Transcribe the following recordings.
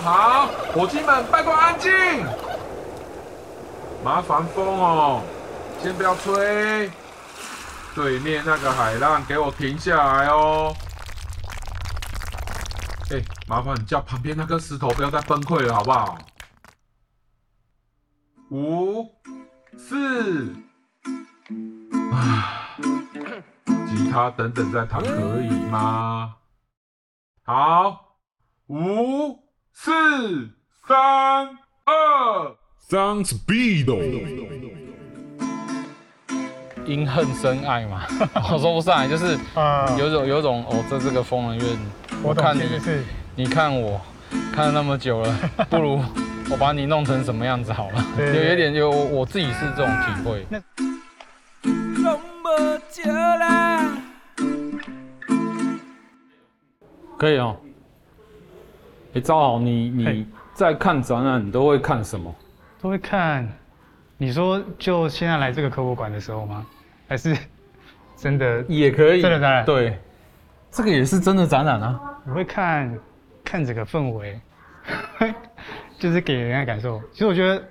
好，伙计们，拜托安静。麻烦风哦，先不要吹。对面那个海浪，给我停下来哦。哎，麻烦你叫旁边那个石头不要再崩溃了，好不好？五、四，啊，吉他等等再弹可以吗？好，五、四、三、二，Sound Speed。因恨生爱嘛，我说不上来，就是有种有种哦，这这个疯人院，我看你，你看我看了那么久了，不如我把你弄成什么样子好了，有有点有我自己是这种体会。可以哦，哎，昭豪，你你在看展览，你都会看什么？都会看。你说就现在来这个科博馆的时候吗？还是 真的也可以？真的展览？对，这个也是真的展览啊。我会看看这个氛围，就是给人家感受。其实我觉得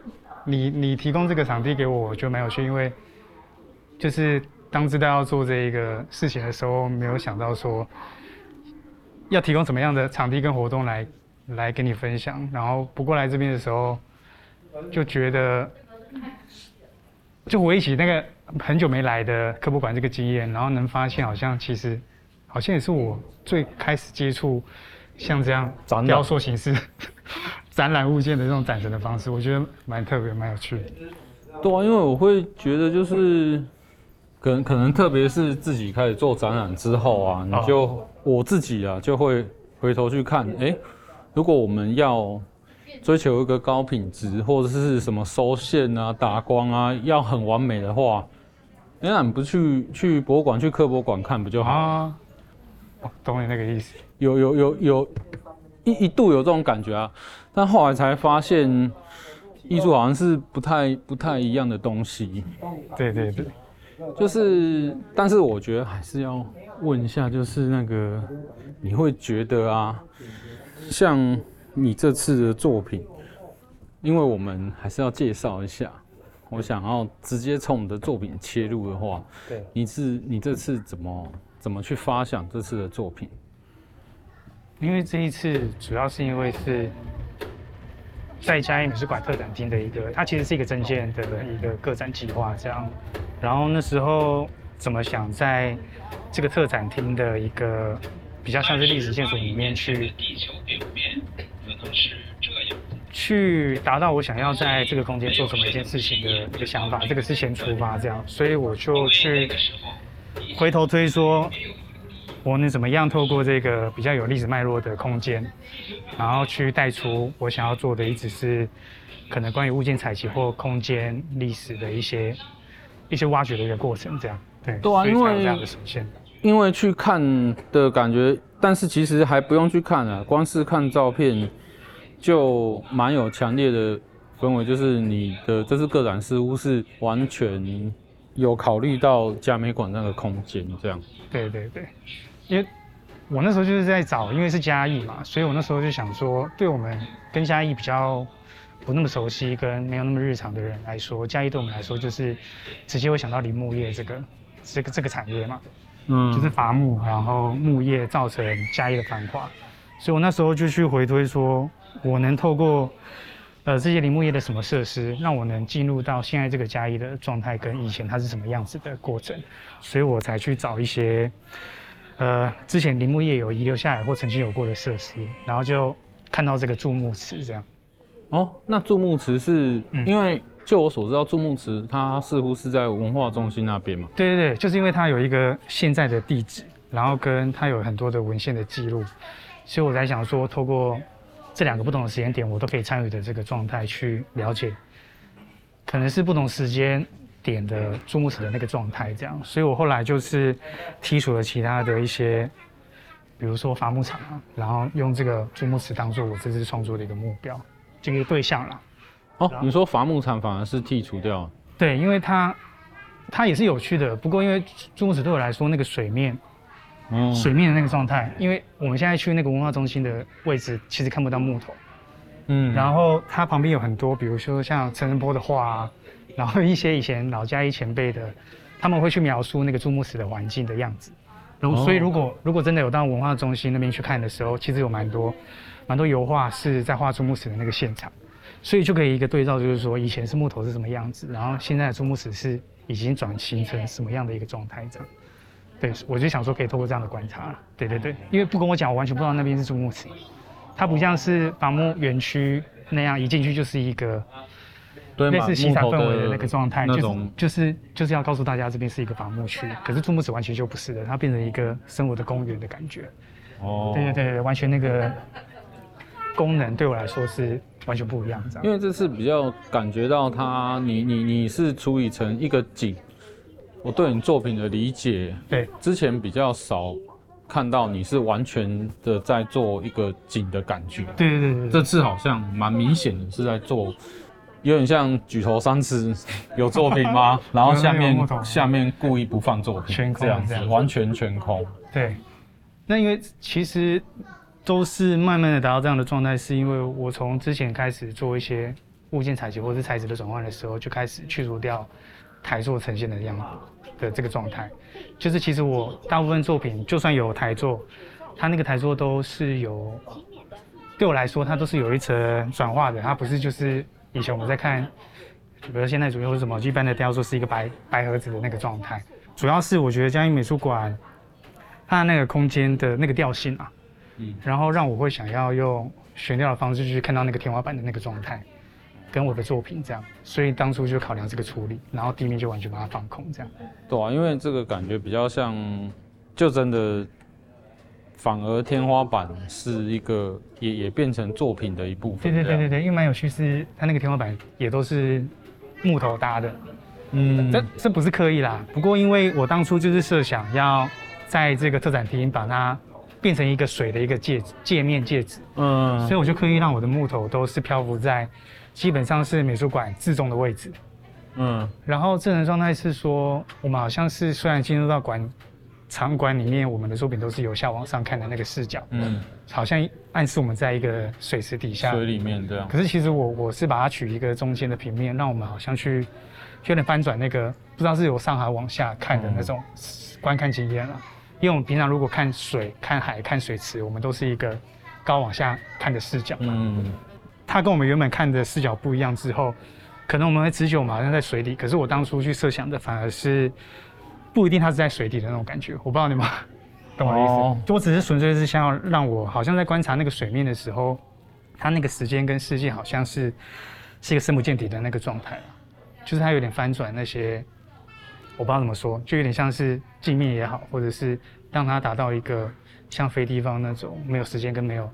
你你提供这个场地给我，我觉得蛮有趣，因为就是当知道要做这一个事情的时候，没有想到说要提供什么样的场地跟活动来来跟你分享。然后不过来这边的时候，就觉得。就回忆起那个很久没来的科博馆这个经验，然后能发现好像其实，好像也是我最开始接触像这样雕塑形式 展览物件的这种展陈的方式，我觉得蛮特别、蛮有趣的。对啊，因为我会觉得就是，可能可能特别是自己开始做展览之后啊，你就我自己啊就会回头去看，哎，如果我们要。追求一个高品质，或者是什么收线啊、打光啊，要很完美的话，那你不去去博物馆、去科博馆看不就好啊？懂你那个意思。有有有有，一一度有这种感觉啊，但后来才发现，艺术好像是不太不太一样的东西。对对对，就是，但是我觉得还是要问一下，就是那个你会觉得啊，像。你这次的作品，因为我们还是要介绍一下，我想要直接从你的作品切入的话，对，你是你这次怎么怎么去发想这次的作品？因为这一次主要是因为是在嘉义美术馆特展厅的一个，它其实是一个征件的一个个展计划这样，然后那时候怎么想在这个特展厅的一个比较像是历史线索里面去。去达到我想要在这个空间做什么一件事情的一个想法，这个是先出发这样，所以我就去回头推说，我能怎么样透过这个比较有历史脉络的空间，然后去带出我想要做的，一直是可能关于物件采集或空间历史的一些一些挖掘的一个过程，这样对，对啊，因为这样的呈现，因为去看的感觉，但是其实还不用去看啊，光是看照片。就蛮有强烈的氛围，就是你的这次个展似乎是完全有考虑到嘉美馆那个空间这样。对对对，因为我那时候就是在找，因为是嘉义嘛，所以我那时候就想说，对我们跟嘉义比较不那么熟悉，跟没有那么日常的人来说，嘉义对我们来说就是直接会想到林木业这个这个这个产业嘛，嗯，就是伐木，然后木业造成嘉义的繁华，所以我那时候就去回推说。我能透过，呃，这些林木业的什么设施，让我能进入到现在这个嘉义的状态，跟以前它是什么样子的过程，所以我才去找一些，呃，之前林木业有遗留下来或曾经有过的设施，然后就看到这个注木池这样。哦，那注木池是、嗯、因为就我所知道，注木池它似乎是在文化中心那边嘛？对对对，就是因为它有一个现在的地址，然后跟它有很多的文献的记录，所以我才想说透过。这两个不同的时间点，我都可以参与的这个状态去了解，可能是不同时间点的注木池的那个状态这样，所以我后来就是剔除了其他的一些，比如说伐木场啊，然后用这个注木池当做我这次创作的一个目标，这个对象了。哦，你说伐木场反而是剔除掉？对，因为它它也是有趣的，不过因为注木池对我来说那个水面。嗯、水面的那个状态，因为我们现在去那个文化中心的位置，其实看不到木头，嗯，然后它旁边有很多，比如说像陈澄波的画啊，然后一些以前老家一前辈的，他们会去描述那个猪木石的环境的样子。然后，所以如果如果真的有到文化中心那边去看的时候，其实有蛮多蛮多油画是在画猪木石的那个现场，所以就可以一个对照，就是说以前是木头是什么样子，然后现在的竹木石是已经转型成什么样的一个状态这样。对，我就想说可以透过这样的观察，对对对，因为不跟我讲，我完全不知道那边是竹木石，它不像是伐木园区那样一进去就是一个。对，类似西产氛围的那个状态，就是就是就是要告诉大家这边是一个伐木区，可是竹木石完全就不是的，它变成一个生活的公园的感觉。哦，对对对，完全那个功能对我来说是完全不一样，这样。因为这次比较感觉到他，你你你是处理成一个景，我对你作品的理解，对，之前比较少看到你是完全的在做一个景的感觉。对对对对，这次好像蛮明显的是在做。有点像举头三尺 有作品吗？然后下面下面故意不放作品，全空这样子，完全全空。对，那因为其实都是慢慢的达到这样的状态，是因为我从之前开始做一些物件采集或者是材质的转换的时候，就开始去除掉台座呈现的样子的这个状态。就是其实我大部分作品就算有台座，它那个台座都是有，对我来说它都是有一层转化的，它不是就是。以前我们在看，比如说现代主义或者什么，一般的雕塑是一个白白盒子的那个状态。主要是我觉得嘉义美术馆它那个空间的那个调性啊，嗯，然后让我会想要用悬吊的方式去看到那个天花板的那个状态，跟我的作品这样，所以当初就考量这个处理，然后地面就完全把它放空这样。对啊，因为这个感觉比较像，就真的。反而天花板是一个也也变成作品的一部分。对对对对对，因为蛮有趣是，它那个天花板也都是木头搭的。嗯，这这不是刻意啦。不过因为我当初就是设想要在这个特展厅把它变成一个水的一个介界面介质。嗯，所以我就刻意让我的木头都是漂浮在基本上是美术馆自重的位置。嗯，然后智能状态是说，我们好像是虽然进入到馆。场馆里面，我们的作品都是由下往上看的那个视角，嗯，好像暗示我们在一个水池底下，水里面这样。可是其实我我是把它取一个中间的平面，让我们好像去，有点翻转那个，不知道是由上海往下看的那种观看经验了。因为我们平常如果看水、看海、看水池，我们都是一个高往下看的视角嘛，嗯，它跟我们原本看的视角不一样之后，可能我们会直觉我们好像在水里，可是我当初去设想的反而是。不一定它是在水底的那种感觉，我不知道你们 懂我的意思。Oh. 我只是纯粹是想要让我好像在观察那个水面的时候，它那个时间跟世界好像是是一个深不见底的那个状态，就是它有点翻转那些，我不知道怎么说，就有点像是镜面也好，或者是让它达到一个像飞地方那种没有时间跟没有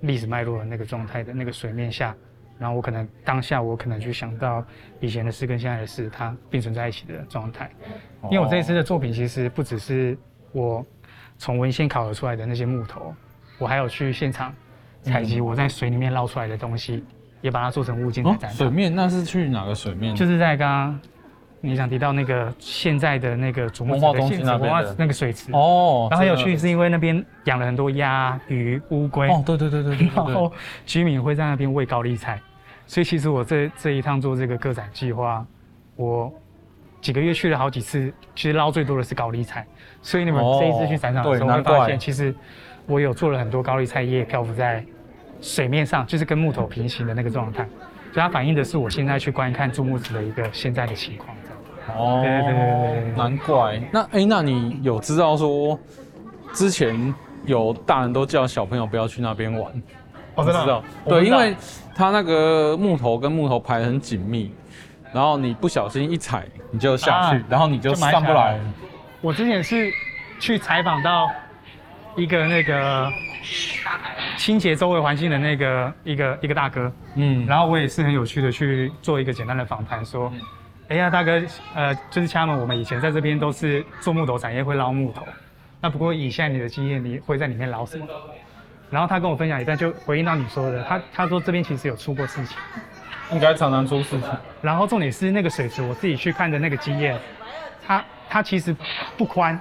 历史脉络的那个状态的那个水面下。然后我可能当下我可能就想到以前的事跟现在的事，它并存在一起的状态。因为我这一次的作品其实不只是我从文献考核出来的那些木头，我还有去现场采集我在水里面捞出来的东西，也把它做成物件在展。水面那是去哪个水面？就是在刚刚你想提到那个现在的那个竹木的现在文化那个水池哦。然后很有趣是因为那边养了很多鸭、鱼、乌龟。哦，对对对对对。然后居民会在那边喂高丽菜。所以其实我这这一趟做这个个展计划，我几个月去了好几次，其实捞最多的是高丽菜。所以你们这一次去展场的时候会发现，其实我有做了很多高丽菜叶漂浮在水面上，就是跟木头平行的那个状态。所以它反映的是我现在去观看猪木子的一个现在的情况。哦，对对对对对，难怪。那哎，那你有知道说之前有大人都叫小朋友不要去那边玩？我知道，对，因为它那个木头跟木头排很紧密，然后你不小心一踩，你就下去，然后你就上不来。我之前是去采访到一个那个清洁周围环境的那个一个一个大哥，嗯，然后我也是很有趣的去做一个简单的访谈，说，哎呀，大哥，呃，就是他们，我们以前在这边都是做木头产业，会捞木头，那不过以现在你的经验，你会在里面捞什么？然后他跟我分享一段，就回应到你说的，他他说这边其实有出过事情，应该常常出事情。然后重点是那个水池，我自己去看的那个经验，它它其实不宽，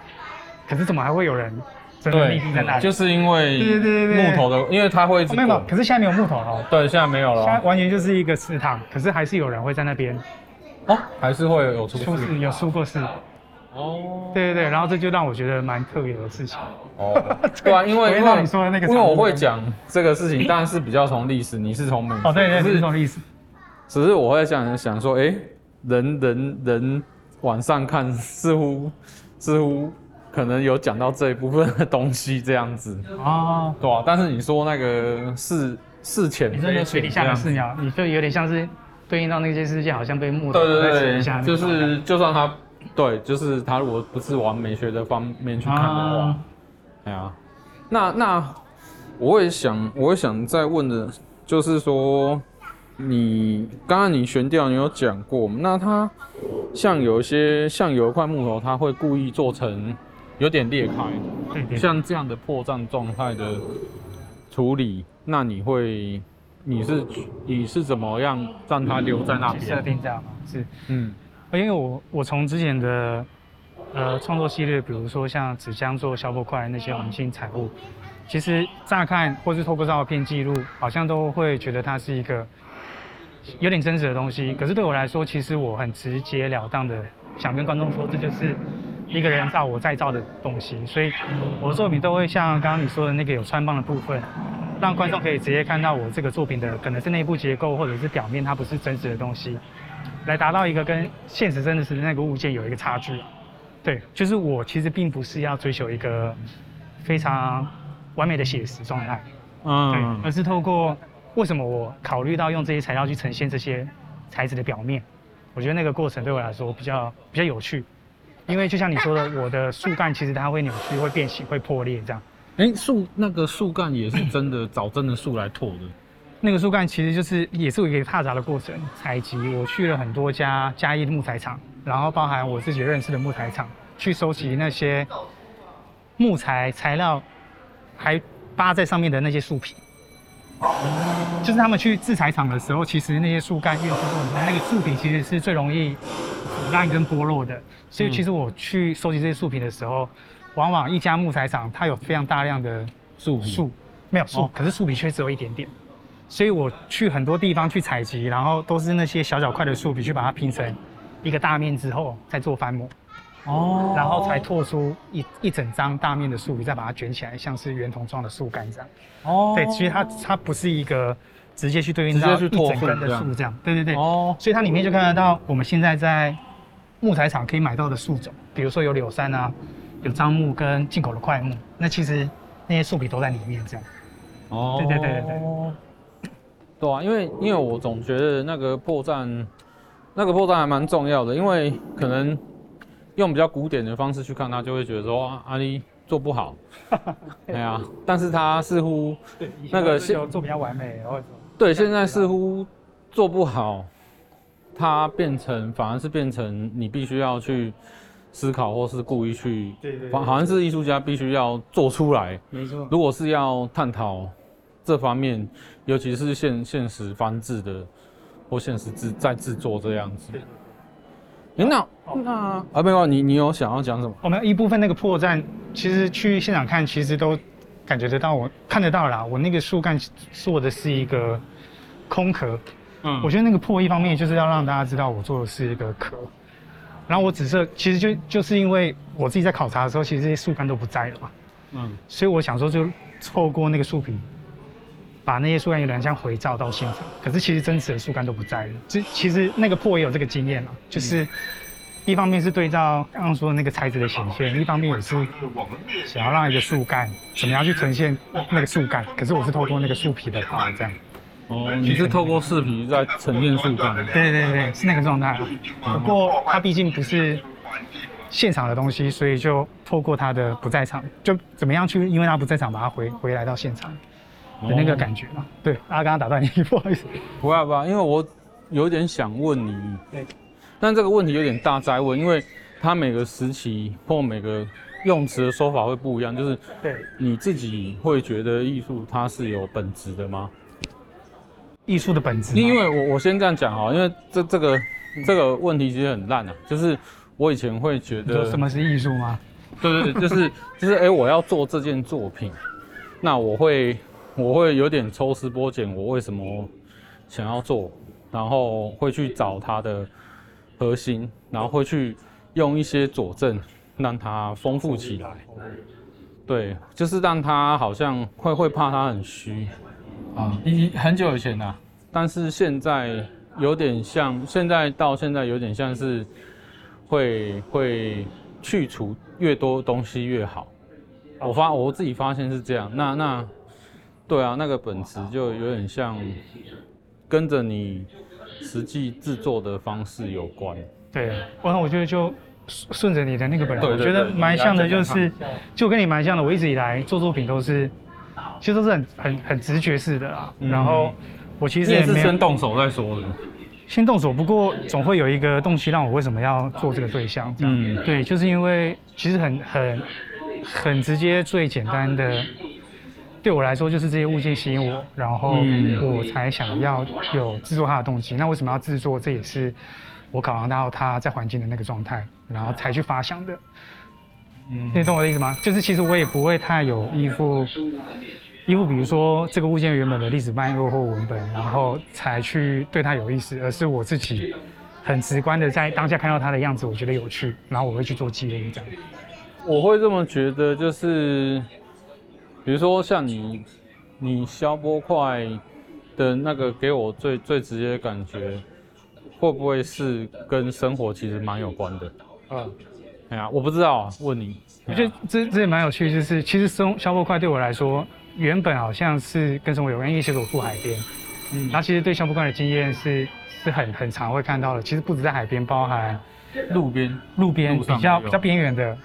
可是怎么还会有人真的立定在那里。就是因为对对对对木头的，因为它会一直、哦、没有，没有，可是现在没有木头了。对，现在没有了。现在完全就是一个池塘，可是还是有人会在那边。哦，还是会有出事，有出过事。哦，对对对，然后这就让我觉得蛮特别的事情。哦，对啊，因为因为你说的那个，因为我会讲这个事情，但是比较从历史，你是从美学。哦，对对，是从历史。只是我会想想说，哎，人人人晚上看似乎似乎可能有讲到这一部分的东西这样子。哦，对啊，但是你说那个事事前，你说水底下的事鸟，你就有点像是对应到那些事件，好像被木头对对对，就是就算他。对，就是他如果不是往美学的方面去看的话，哎呀、啊，那那我也想，我会想再问的，就是说，你刚刚你悬吊你有讲过，那它像有一些像有一块木头，它会故意做成有点裂开，像这样的破绽状态的处理，那你会你是你是怎么样让它留在那边？设定这样吗？是，嗯。因为我我从之前的呃创作系列，比如说像纸箱做消波块那些黄金彩物，其实乍看或是透过照片记录，好像都会觉得它是一个有点真实的东西。可是对我来说，其实我很直截了当的想跟观众说，这就是一个人造我再造的东西。所以我的作品都会像刚刚你说的那个有穿帮的部分，让观众可以直接看到我这个作品的可能是内部结构或者是表面，它不是真实的东西。来达到一个跟现实真的是那个物件有一个差距，对，就是我其实并不是要追求一个非常完美的写实状态，嗯，对，而是透过为什么我考虑到用这些材料去呈现这些材质的表面，我觉得那个过程对我来说比较比较有趣，因为就像你说的，我的树干其实它会扭曲、会变形、会破裂这样。哎，树那个树干也是真的找真的树来拓的。那个树干其实就是也是一个踏杂的过程，采集。我去了很多家嘉义木材厂，然后包含我自己认识的木材厂，去收集那些木材材料还扒在上面的那些树皮。就是他们去制材厂的时候，其实那些树干运输过程中，那个树皮其实是最容易腐烂跟剥落的。所以其实我去收集这些树皮的时候，往往一家木材厂它有非常大量的树树，没有树，可是树皮却只有一点点。所以我去很多地方去采集，然后都是那些小小块的树皮，去把它拼成一个大面之后，再做翻模，哦，然后才拓出一一整张大面的树皮，再把它卷起来，像是圆筒状的树干这样。哦，对，其实它它不是一个直接去对应到一整根的树这样。对对对。哦，所以它里面就看得到我们现在在木材厂可以买到的树种，比如说有柳杉啊，有樟木跟进口的块木，那其实那些树皮都在里面这样。哦，对对对对对。对啊，因为因为我总觉得那个破绽，那个破绽还蛮重要的，因为可能用比较古典的方式去看它，就会觉得说啊，阿里做不好，对啊，但是他似乎那个现做比较完美，对，现在似乎做不好，它变成反而是变成你必须要去思考，或是故意去，对对，好像是艺术家必须要做出来，没错，如果是要探讨。这方面，尤其是现现实翻制的，或现实制在制作这样子。哎，那那啊，没有，你你有想要讲什么？我们一部分那个破绽，其实去现场看，其实都感觉得到，我看得到啦。我那个树干做的是一个空壳，嗯，我觉得那个破一方面就是要让大家知道我做的是一个壳。然后我紫色，其实就就是因为我自己在考察的时候，其实这些树干都不在了嘛，嗯，所以我想说就透过那个树皮。把那些树干有点像回照到现场，可是其实真实的树干都不在了。这其实那个破也有这个经验嘛，就是一方面是对照刚刚说的那个材质的显现，一方面也是想要让一个树干怎么样去呈现那个树干。可是我是透过那个树皮的话这样。哦，你是透过视频在呈现树干？对对对，是那个状态。不过它毕竟不是现场的东西，所以就透过他的不在场，就怎么样去，因为他不在场，把它回回来到现场。的那个感觉嘛，对，啊，刚刚打断你，不好意思。不要不要，因为我有点想问你，对，但这个问题有点大灾问，因为它每个时期或每个用词的说法会不一样，就是对，你自己会觉得艺术它是有本质的吗？艺术的本质？因为我我先这样讲哈，因为这这个这个问题其实很烂啊，就是我以前会觉得什么是艺术吗？对对对，就是就是哎、欸，我要做这件作品，那我会我会有点抽丝剥茧，我为什么想要做，然后会去找它的核心，然后会去用一些佐证让它丰富起来。对，就是让它好像会会怕它很虚啊，以很久以前了、啊，但是现在有点像，现在到现在有点像是会会去除越多东西越好。我发我自己发现是这样，那那对啊，那个本质就有点像跟着你实际制作的方式有关。对，然后我觉得就。顺着你的那个本，我觉得蛮像的，就是就跟你蛮像的。我一直以来做作品都是，其实都是很很很直觉式的啦。嗯、然后我其实也是先动手再说的，先动手。不过总会有一个动机让我为什么要做这个对象。嗯，对，就是因为其实很很很直接，最简单的，对我来说就是这些物件吸引我，然后我才想要有制作它的动机。那为什么要制作？这也是。我考量到它在环境的那个状态，然后才去发想的。嗯，你懂我的意思吗？就是其实我也不会太有依附，依附比如说这个物件原本的历史脉络或文本，然后才去对它有意思，而是我自己很直观的在当下看到它的样子，我觉得有趣，然后我会去做记录这样。我会这么觉得，就是比如说像你，你消波块的那个给我最最直接的感觉。会不会是跟生活其实蛮有关的？嗯，哎呀，我不知道啊，问你。我觉得这这也蛮有趣，就是其实生消波块对我来说，原本好像是跟生活有关，因为其实我住海边，嗯，然后其实对消波块的经验是是很很常会看到的。其实不止在海边，包含路边，路边比较比较边缘的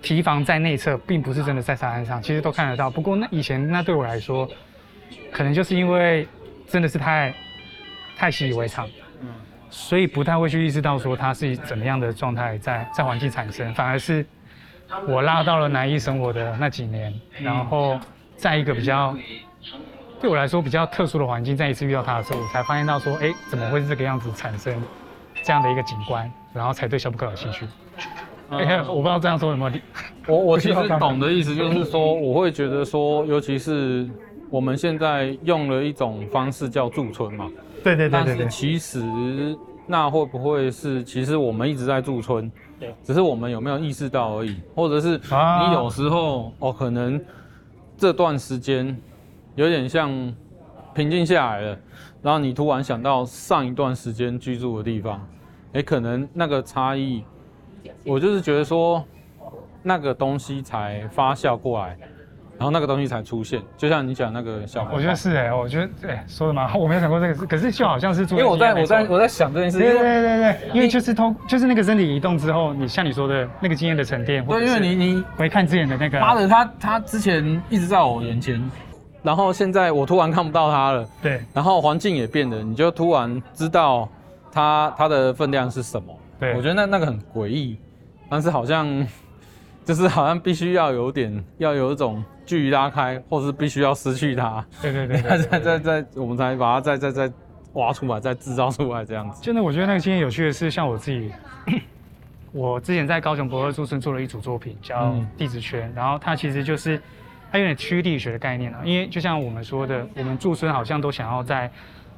堤防在内侧，并不是真的在沙滩上，其实都看得到。不过那以前那对我来说，可能就是因为真的是太太习以为常。嗯。所以不太会去意识到说它是以怎么样的状态在在环境产生，反而是我拉到了南艺生活的那几年，然后在一个比较对我来说比较特殊的环境，再一次遇到它的时候，我才发现到说，哎，怎么会是这个样子产生这样的一个景观，然后才对小布克有兴趣。哎、嗯，我不知道这样说有没有理。我我其实懂的意思就是说，我会觉得说，尤其是我们现在用了一种方式叫驻村嘛。对对对对，对，但是其实那会不会是，其实我们一直在驻村，对，只是我们有没有意识到而已，或者是你有时候哦，可能这段时间有点像平静下来了，然后你突然想到上一段时间居住的地方，诶，可能那个差异，我就是觉得说那个东西才发酵过来。然后那个东西才出现，就像你讲那个小孩，我觉得是哎、欸，我觉得哎，说的蛮好，我没有想过这个事，可是就好像是做，因为我在我在我在想这件事，对对对对，因为就是通就是那个身体移动之后，你像你说的那个经验的沉淀，对，因为你你回看之前的那个，妈的，他他之前一直在我眼前，然后现在我突然看不到他了，对，然后环境也变了，你就突然知道他他的分量是什么，对，我觉得那那个很诡异，但是好像。就是好像必须要有点，要有一种距离拉开，或是必须要失去它。对对对，再再再再，我们才把它再再再挖出来，再制造出来这样子。真的，我觉得那个经验有趣的是，像我自己，我之前在高雄博二驻村做了一组作品，叫地质圈，嗯、然后它其实就是它有点区域地理学的概念啊，因为就像我们说的，我们驻村好像都想要在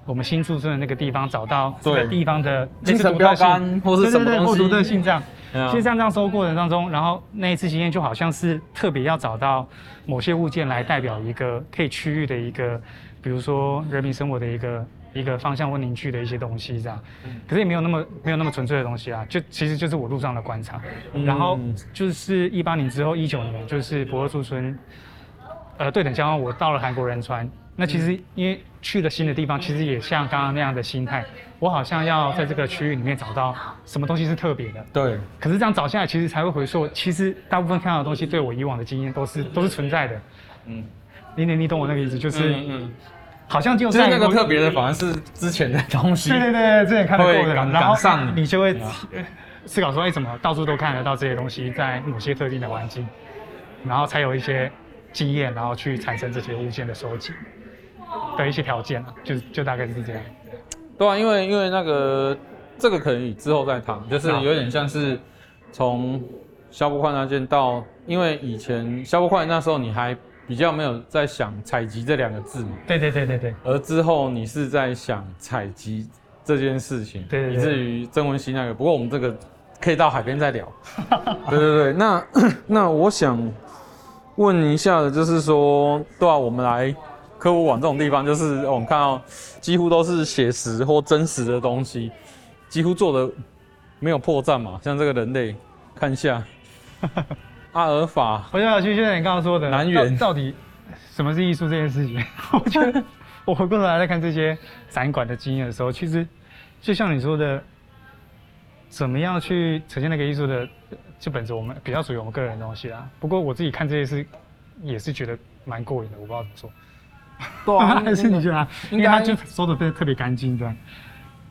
我们新出村的那个地方找到这个地方的精神标杆，或是什么东西，或独特性这样。其实像这样收过程当中，然后那一次经验就好像是特别要找到某些物件来代表一个可以区域的一个，比如说人民生活的一个一个方向或凝聚的一些东西这样。可是也没有那么没有那么纯粹的东西啊，就其实就是我路上的观察。然后就是一八年之后一九年，就是博二驻村，呃，对等交换，我到了韩国仁川。那其实因为去了新的地方，其实也像刚刚那样的心态，我好像要在这个区域里面找到什么东西是特别的。对。可是这样找下来，其实才会回溯，其实大部分看到的东西，对我以往的经验都是都是存在的。嗯。你你你懂我那个意思，就是嗯，嗯好像就在那个特别的，反而是之前的东西。对对对，之前看得过的，然后上你就会思考说，哎，怎么到处都看得到这些东西，在某些特定的环境，然后才有一些经验，然后去产生这些物件的收集。的一些条件啊，就就大概是这样。对啊，因为因为那个这个可以之后再谈，就是有点像是从消波块那件到，因为以前消波块那时候你还比较没有在想采集这两个字嘛。对对对对对。而之后你是在想采集这件事情，对对对，以至于曾文熙那个。不过我们这个可以到海边再聊。对对对，那 那我想问一下的，就是说，对啊，我们来科博馆这种地方，就是我们看到几乎都是写实或真实的东西，几乎做的没有破绽嘛。像这个人类，看一下 阿尔法，我想去，就像你刚刚说的，南园到底什么是艺术这件事情？我觉得我回过头来再看这些展馆的经验的时候，其实就像你说的，怎么样去呈现那个艺术的，就本着我们比较属于我们个人的东西啦。不过我自己看这些是，也是觉得蛮过瘾的，我不知道怎么说。对啊，还是你觉得？应该他就收的特特别干净，对。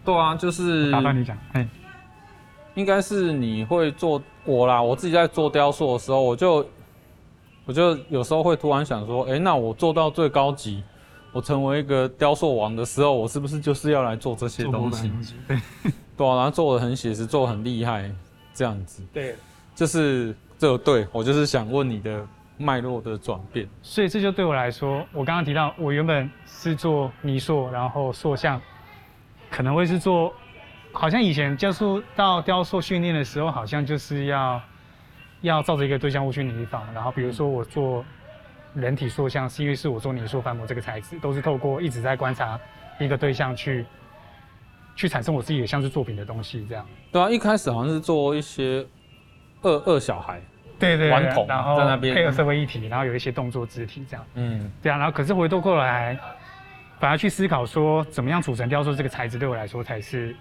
对啊，就是打断你讲，哎，应该是你会做我啦。我自己在做雕塑的时候，我就我就有时候会突然想说，哎，那我做到最高级，我成为一个雕塑王的时候，我是不是就是要来做这些东西？对，对啊，然后做的很写实，做的很厉害，这样子。对，就是这对我就是想问你的。脉络的转变，所以这就对我来说，我刚刚提到，我原本是做泥塑，然后塑像，可能会是做，好像以前接触到雕塑训练的时候，好像就是要要照着一个对象物去拟仿，然后比如说我做人体塑像，是因为是我做泥塑翻模这个材质，都是透过一直在观察一个对象去去产生我自己的像是作品的东西，这样。对啊，一开始好像是做一些二二小孩。对对，对，然后在那边。配合社会议题，然后有一些动作肢体这样。嗯，对啊，然后可是回头过来，反而去思考说，怎么样组成雕塑这个材质对我来说才是，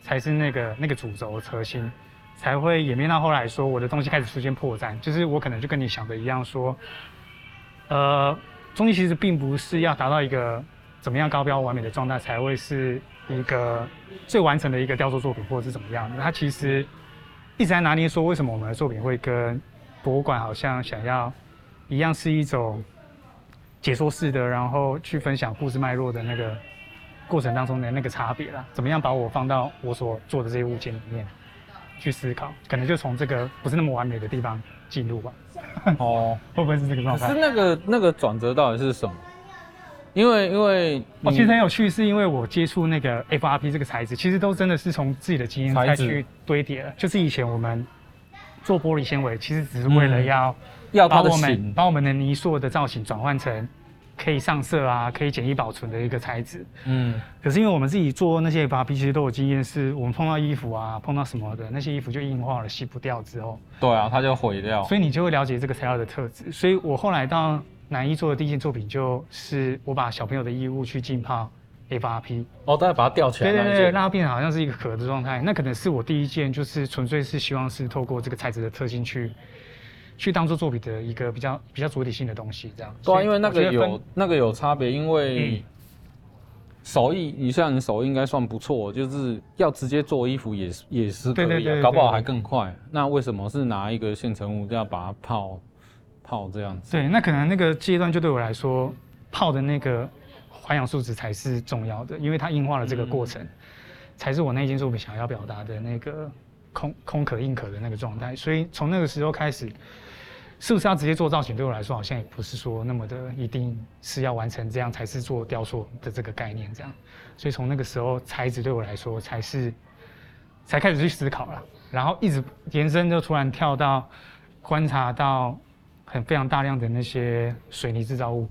才是那个那个主轴核心，才会演变到后来说我的东西开始出现破绽，就是我可能就跟你想的一样说，呃，东西其实并不是要达到一个怎么样高标完美的状态才会是一个最完成的一个雕塑作品，或者是怎么样，它其实一直在拿捏说为什么我们的作品会跟博物馆好像想要一样是一种解说式的，然后去分享故事脉络的那个过程当中的那个差别啦。怎么样把我放到我所做的这些物件里面去思考？可能就从这个不是那么完美的地方进入吧。哦，会不会是这个状态？可是那个那个转折到底是什么？因为因为我其实很有趣，是因为我接触那个 FRP 这个材质，其实都真的是从自己的经验再去堆叠了。就是以前我们。做玻璃纤维其实只是为了要要把我们把我们的泥塑的造型转换成可以上色啊，可以简易保存的一个材质。嗯，可是因为我们自己做那些 FRP，其实都有经验，是我们碰到衣服啊，碰到什么的那些衣服就硬化了，洗不掉之后，对啊，它就毁掉。所以你就会了解这个材料的特质。所以我后来到南一做的第一件作品，就是我把小朋友的衣物去浸泡。FRP 哦，大家把它吊起来，对对对，让它变成好像是一个壳的状态。那可能是我第一件，就是纯粹是希望是透过这个材质的特性去，去当做作品的一个比较比较主体性的东西，这样。对啊，因为那个有那个有差别，因为手艺，你像你手艺应该算不错，就是要直接做衣服也是也是可以，搞不好还更快。那为什么是拿一个现成物，要把它泡泡这样子？对，那可能那个阶段就对我来说，泡的那个。环氧树脂才是重要的，因为它硬化了这个过程，嗯、才是我那件作品想要表达的那个空空壳硬壳的那个状态。所以从那个时候开始，是不是要直接做造型，对我来说好像也不是说那么的一定是要完成这样才是做雕塑的这个概念这样。所以从那个时候，材质对我来说才是才开始去思考了，然后一直延伸，就突然跳到观察到很非常大量的那些水泥制造物。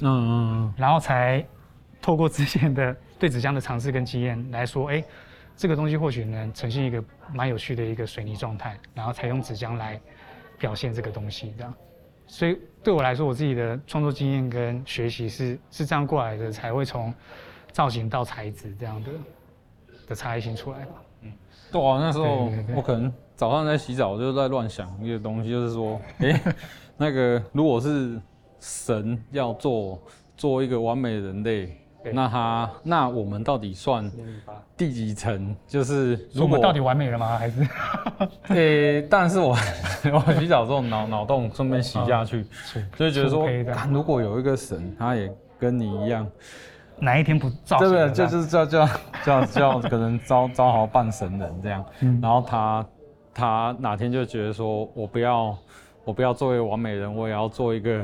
嗯嗯嗯，然后才透过之前的对纸浆的尝试跟经验来说，哎，这个东西或许能呈现一个蛮有趣的一个水泥状态，然后才用纸浆来表现这个东西，这样。所以对我来说，我自己的创作经验跟学习是是这样过来的，才会从造型到材质这样的的差异性出来吧。嗯，对啊，那时候我可能早上在洗澡，我就在乱想一个东西，就是说，哎，那个如果是。神要做做一个完美的人类，那他那我们到底算第几层？就是如果到底完美了吗？还是？呃、欸，但是我 我洗澡之后脑脑洞顺便洗下去，就觉得说，如果有一个神，他也跟你一样，哪一天不造？对对，就是叫叫叫叫可能招招好半神人这样，然后他他哪天就觉得说我不要，我不要做一个完美人，我也要做一个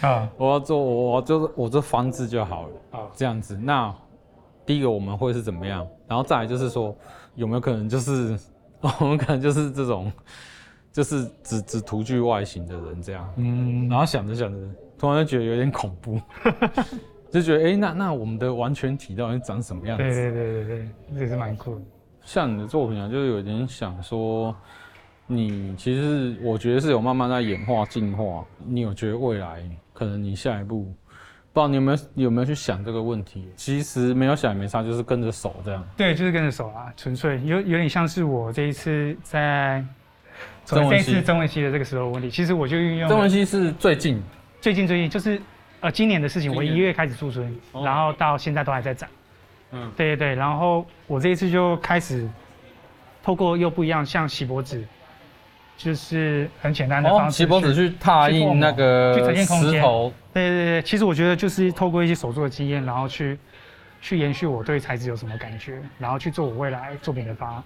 啊，我要做我我就是我这房子就好了啊，这样子。那第一个我们会是怎么样？然后再来就是说有没有可能就是 我们可能就是这种。就是只只图具外形的人这样，嗯，然后想着想着，突然就觉得有点恐怖，就觉得哎、欸，那那我们的完全体到底长什么样子？对对对对对，这也是蛮酷的。像你的作品啊，就是有点想说，你其实我觉得是有慢慢在演化进化。你有觉得未来可能你下一步，不知道你有没有有没有去想这个问题？其实没有想也没差，就是跟着手这样。对，就是跟着手啊，纯粹有有点像是我这一次在。这次曾文熙的这个时候问题，其实我就运用。曾文熙是最近，最近最近就是，呃，今年的事情。我一月开始驻村，哦，然后到现在都还在展。嗯，对对对。然后我这一次就开始，透过又不一样，像锡箔纸，就是很简单的方式，锡箔纸去拓印那个去呈现空间。石头。对对对，其实我觉得就是透过一些手作的经验，然后去去延续我对材质有什么感觉，然后去做我未来作品的发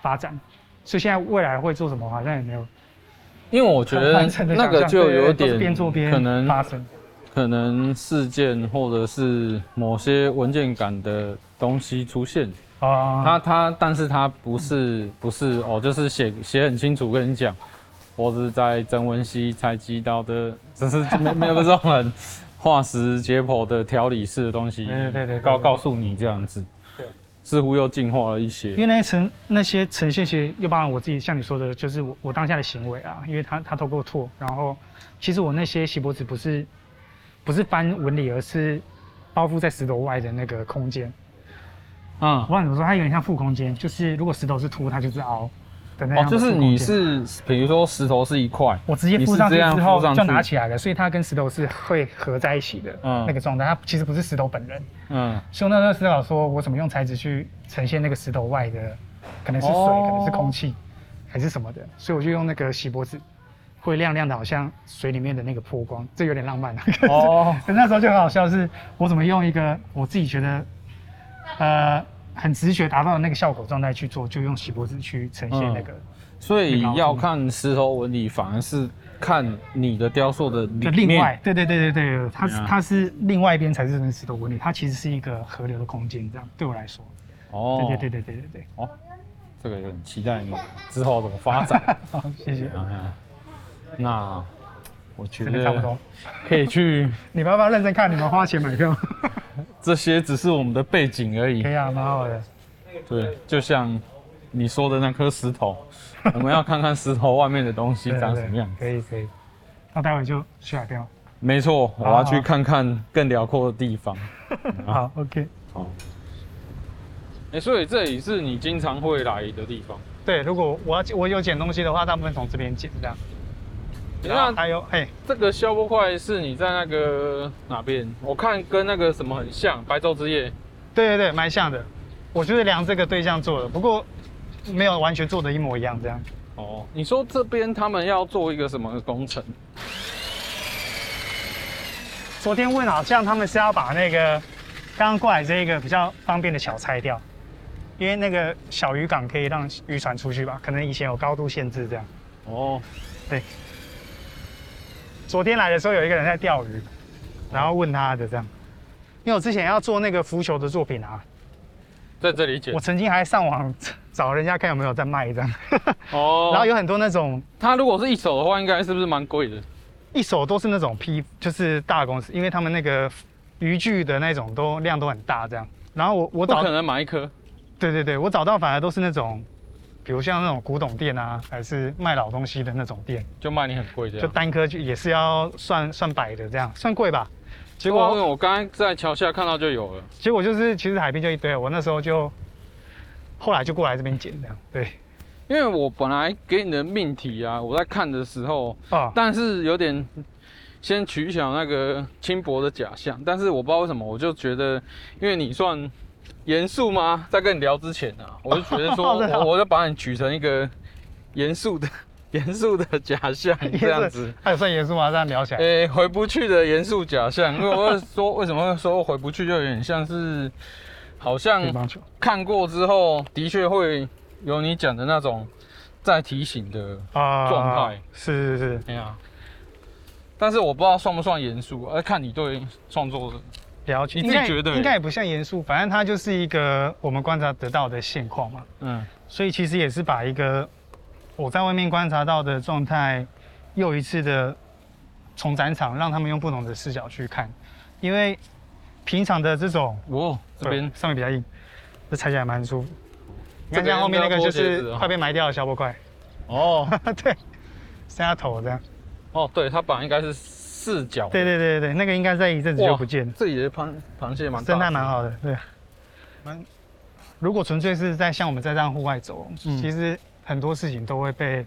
发展。所以现在未来会做什么，好像也没有，因为我觉得那个就有点边做边可能发生，可能事件或者是某些文件感的东西出现啊，他他，但是他不是不是哦，就是写写很清楚跟你讲，我是在曾文熙采集到的，只是 没没有这种很化石解剖的条理式的东西，对对对，告告诉你这样子。似乎又进化了一些，因为那些呈那些呈现，其实又包含我自己，像你说的，就是我我当下的行为啊。因为他他透过拓，然后其实我那些锡箔纸不是不是翻纹理，而是包覆在石头外的那个空间。嗯，我跟你说，它有点像负空间，就是如果石头是凸，它就是凹。哦，就是你是，比如说石头是一块，我直接附上去之后就拿起来了，所以它跟石头是会合在一起的，嗯，那个状态，它其实不是石头本人，嗯，所以那时候思考说，我怎么用材质去呈现那个石头外的，可能是水，哦、可能是空气，还是什么的，所以我就用那个锡箔纸，会亮亮的，好像水里面的那个波光，这有点浪漫啊，哦，那时候就很好笑，是我怎么用一个我自己觉得，呃。很直觉达到那个效果状态去做，就用锡箔纸去呈现那个、嗯。所以要看石头纹理，反而是看你的雕塑的里另外。对对对对对，它是它是另外一边才是那石头纹理，它其实是一个河流的空间，这样对我来说。哦。对对对对对对对。哦，这个也很期待你之后怎么发展。好，谢谢。那我觉得差不多可以去。你们要不要认真看？你们花钱买票。这些只是我们的背景而已。可以啊，蛮好的。对，就像你说的那颗石头，我们要看看石头外面的东西长什么样。可以可以。那待会就去海边。没错，我要去看看更辽阔的地方。好，好，OK。好。哎，所以这里是你经常会来的地方。对，如果我要我有捡东西的话，大部分从这边捡这样。那还有，嘿，这个消波块是你在那个哪边？我看跟那个什么很像，白昼之夜。对对对，蛮像的。我就是量这个对象做的，不过没有完全做的一模一样这样。哦，你说这边他们要做一个什么工程？昨天问好像他们是要把那个刚刚过来这一个比较方便的桥拆掉，因为那个小渔港可以让渔船出去吧？可能以前有高度限制这样。哦，对。昨天来的时候，有一个人在钓鱼，然后问他的这样，因为我之前要做那个浮球的作品啊，在这里捡。我曾经还上网找人家看有没有在卖这样。哦。然后有很多那种，他如果是一手的话，应该是不是蛮贵的？一手都是那种批，就是大公司，因为他们那个渔具的那种都量都很大这样。然后我我找可能买一颗。对对对，我找到反而都是那种。比如像那种古董店啊，还是卖老东西的那种店，就卖你很贵这样。就单颗就也是要算算百的这样，算贵吧。结果我刚刚在桥下看到就有了。结果就是其实海边就一堆，我那时候就后来就过来这边捡这样。对，因为我本来给你的命题啊，我在看的时候啊，但是有点先取巧那个轻薄的假象，但是我不知道为什么，我就觉得因为你算。严肃吗？在跟你聊之前啊，我就觉得说，我我就把你举成一个 严肃的、严肃的假象这样子。还有算严肃吗？这样聊起来。诶、欸，回不去的严肃假象。因为我会说，为什么会说回不去，就有点像是，好像看过之后，的确会有你讲的那种在提醒的状态。是是是，哎呀。但是我不知道算不算严肃，而看你对创作的了解。你自己觉得应该也不像严肃，反正它就是一个我们观察得到的现况嘛。嗯，所以其实也是把一个我在外面观察到的状态，又一次的从展场让他们用不同的视角去看，因为平常的这种，哦，这边上面比较硬，这踩起来蛮舒服。你看这样后面那个就是快被埋掉的小波块。哦，对，剩下头这样。哦，对，它本来应该是四角。对对对对，那个应该在一阵子就不见了。这里的螃螃蟹蛮生态蛮好的，对。蛮，如果纯粹是在像我们在这样户外走，嗯、其实很多事情都会被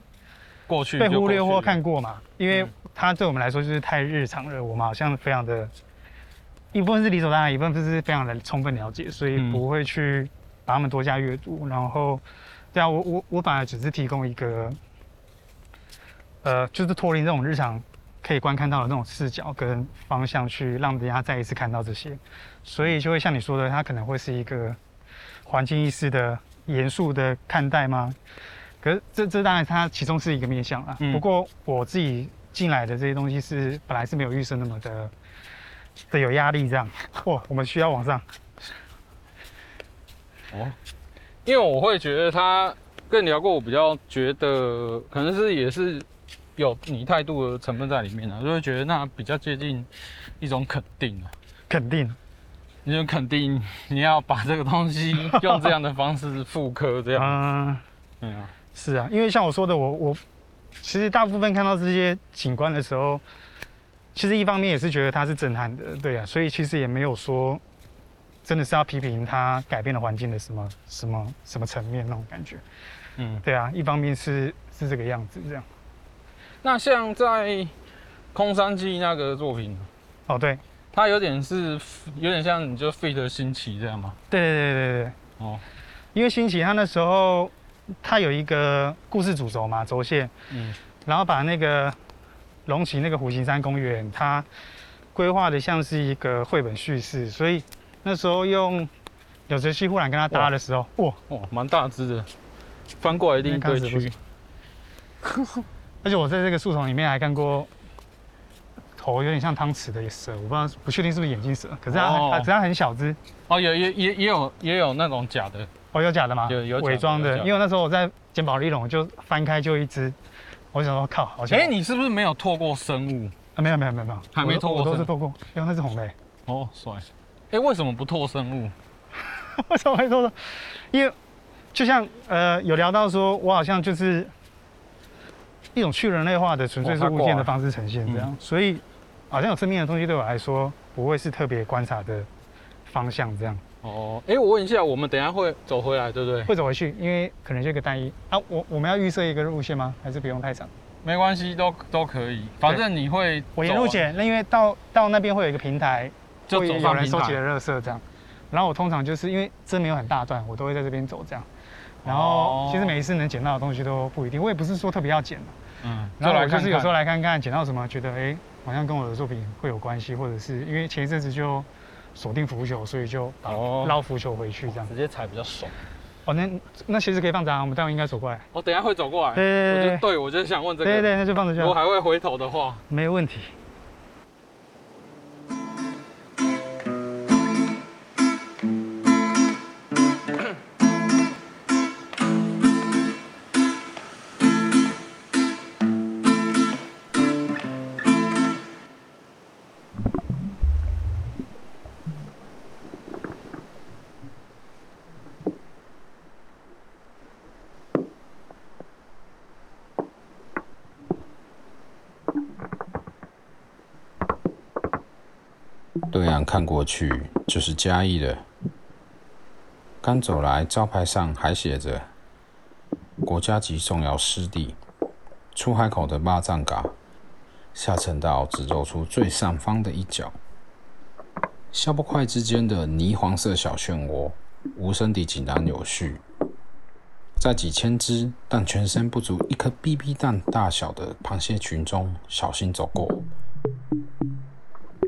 过去被忽略或看过嘛，因为它对我们来说就是太日常了，我们好像非常的，一部分是理所当然，一部分是非常的充分了解，所以不会去把他们多加阅读。然后，对啊，我我我反而只是提供一个。呃，就是脱离这种日常可以观看到的那种视角跟方向，去让大家再一次看到这些，所以就会像你说的，它可能会是一个环境意识的严肃的看待吗？可是这这当然它其中是一个面向啊。嗯、不过我自己进来的这些东西是本来是没有预设那么的的有压力这样。哇，我们需要往上。哦，因为我会觉得他跟你聊过，我比较觉得可能是也是。有你态度的成分在里面啊，就会觉得那比较接近一种肯定啊，肯定，你就肯定你要把这个东西 用这样的方式复刻这样，嗯，对啊，是啊，因为像我说的，我我其实大部分看到这些景观的时候，其实一方面也是觉得它是震撼的，对啊，所以其实也没有说真的是要批评它改变了环境的什么什么什么层面那种感觉，嗯，对啊，一方面是是这个样子这样。那像在空山记那个作品，哦，对，它有点是有点像你就费德新奇这样吗？对对对对对，哦，因为新奇他那时候他有一个故事主轴嘛，轴线，嗯，然后把那个龙崎那个虎形山公园，它规划的像是一个绘本叙事，所以那时候用有泽西忽然跟他搭的时候，哇。哇，蛮大只的，翻过来一定对区。而且我在这个树丛里面还看过头有点像汤匙的蛇，我不知道不确定是不是眼镜蛇，可是它它只要很小只。哦，有也也也有也有那种假的。哦，有假的吗？有有伪装的，因为那时候我在捡宝丽龙，就翻开就一只，我想说靠，好像。哎，你是不是没有拓过生物？啊，没有没有没有没有，还没拓过，都是拓过。因为那是红的。哦，帅。哎，为什么不拓生物？为什么会拓呢？因为就像呃有聊到说，我好像就是。一种去人类化的纯粹是物件的方式呈现，这样，嗯、所以好像有生命的东西对我来说不会是特别观察的方向，这样。哦，哎、欸，我问一下，我们等一下会走回来，对不对？会走回去，因为可能就一个单一啊。我我们要预设一个路线吗？还是不用太长？没关系，都都可以。反正你会我沿路捡，那因为到到那边会有一个平台，就有人收集的垃圾这样。然后我通常就是因为真没有很大段，我都会在这边走这样。然后其实每一次能捡到的东西都不一定，我也不是说特别要捡的。嗯，然后我就是有时候来看看捡到什么，觉得哎，好像跟我的作品会有关系，或者是因为前一阵子就锁定浮球，所以就捞浮球回去这样，直接踩比较爽。哦，那那其实可以放着啊，我们待会应该走过来。我等下会走过来。对对对，对，我就想问这个。对对，那就放着就好。我还会回头的话，没问题。看过去就是嘉义的，刚走来，招牌上还写着“国家级重要湿地”。出海口的巴掌嘎，下沉到只露出最上方的一角。消波块之间的泥黄色小漩涡，无声地井然有序。在几千只但全身不足一颗 BB 弹大小的螃蟹群中，小心走过。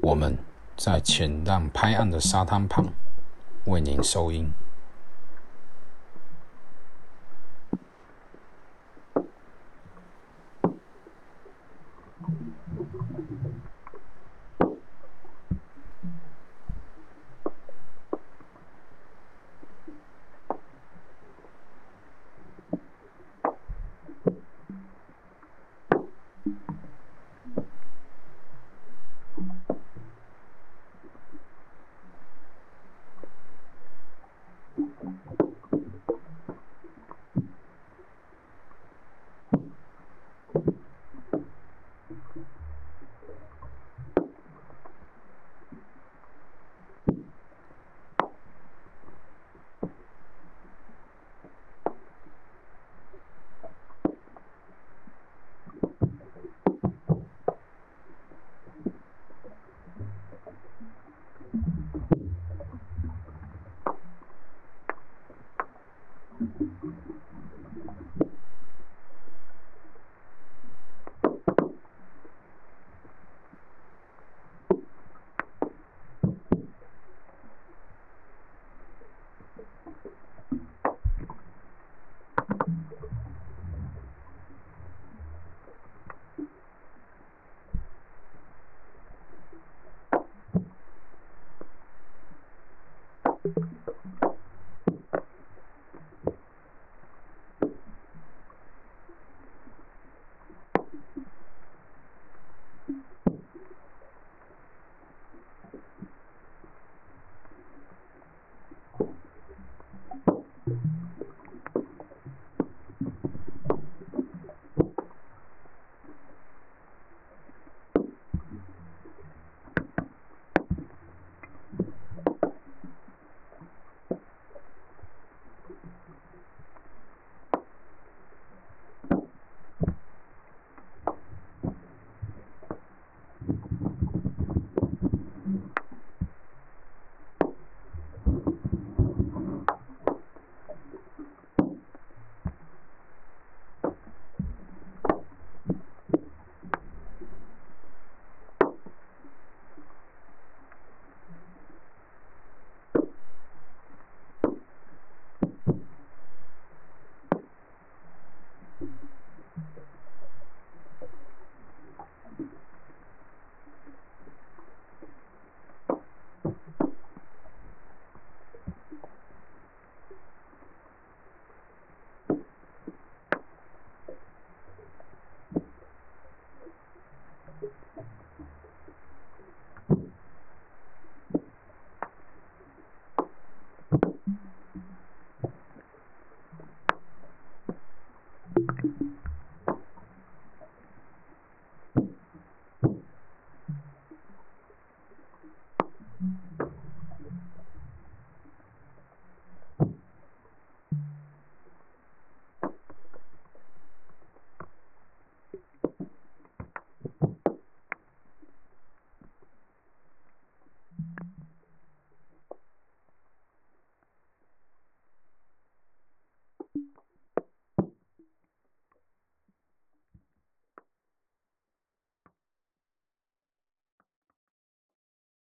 我们。在浅浪拍岸的沙滩旁，为您收音。